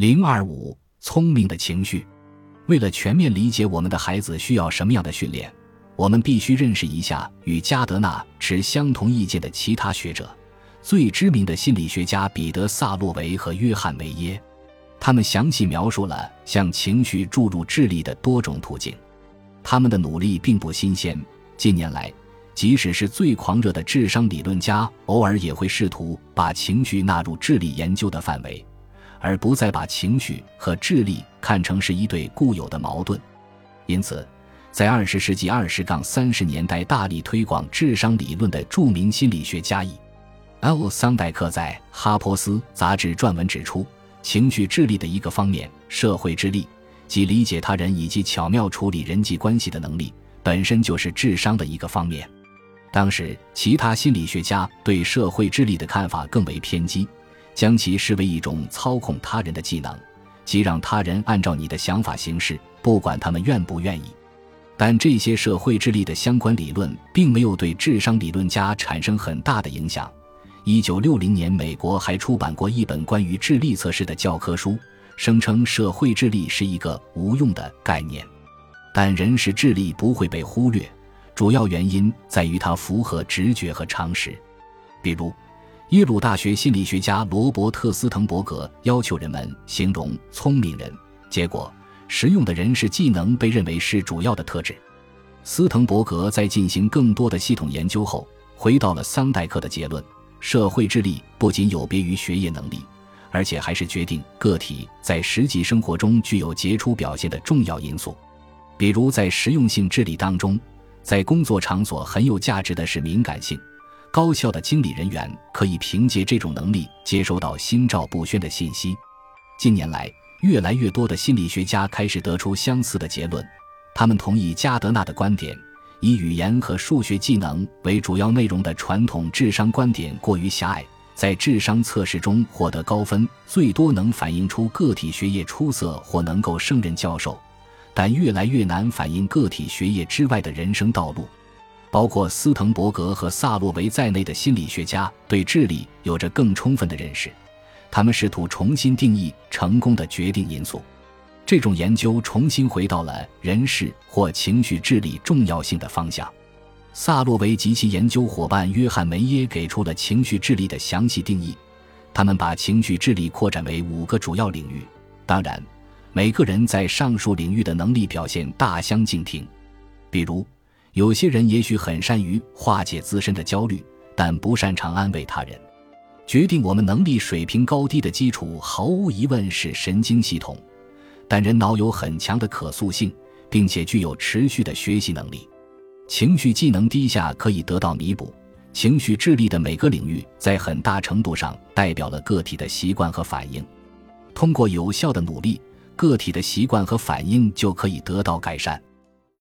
零二五，聪明的情绪。为了全面理解我们的孩子需要什么样的训练，我们必须认识一下与加德纳持相同意见的其他学者。最知名的心理学家彼得·萨洛维和约翰·梅耶，他们详细描述了向情绪注入智力的多种途径。他们的努力并不新鲜。近年来，即使是最狂热的智商理论家，偶尔也会试图把情绪纳入智力研究的范围，而不再把情绪和智力看成是一对固有的矛盾。因此，在二十世纪二十杠三十年代大力推广智商理论的著名心理学家 E.L. 桑代克在《哈珀斯》杂志撰文指出，情绪智力的一个方面——社会智力，即理解他人以及巧妙处理人际关系的能力，本身就是智商的一个方面。当时，其他心理学家对社会智力的看法更为偏激，将其视为一种操控他人的技能，即让他人按照你的想法行事，不管他们愿不愿意。但这些社会智力的相关理论并没有对智商理论家产生很大的影响。一九六零年，美国还出版过一本关于智力测试的教科书，声称社会智力是一个无用的概念。但人是智力不会被忽略，主要原因在于它符合直觉和常识。比如，耶鲁大学心理学家罗伯特·斯滕伯格要求人们形容聪明人，结果实用的人事技能被认为是主要的特质。斯滕伯格在进行更多的系统研究后，回到了桑代克的结论。社会智力不仅有别于学业能力，而且还是决定个体在实际生活中具有杰出表现的重要因素。比如，在实用性智力当中，在工作场所很有价值的是敏感性。高效的经理人员可以凭借这种能力接收到心照不宣的信息。近年来，越来越多的心理学家开始得出相似的结论，他们同意加德纳的观点。以语言和数学技能为主要内容的传统智商观点过于狭隘，在智商测试中获得高分，最多能反映出个体学业出色或能够胜任教授，但越来越难反映个体学业之外的人生道路。包括斯滕伯格和萨洛维在内的心理学家对智力有着更充分的认识，他们试图重新定义成功的决定因素。这种研究重新回到了人事或情绪智力重要性的方向。萨洛维及其研究伙伴约翰梅耶给出了情绪智力的详细定义。他们把情绪智力扩展为五个主要领域。当然，每个人在上述领域的能力表现大相径庭。比如，有些人也许很善于化解自身的焦虑，但不擅长安慰他人。决定我们能力水平高低的基础，毫无疑问是神经系统。但人脑有很强的可塑性，并且具有持续的学习能力。情绪技能低下可以得到弥补。情绪智力的每个领域在很大程度上代表了个体的习惯和反应。通过有效的努力，个体的习惯和反应就可以得到改善。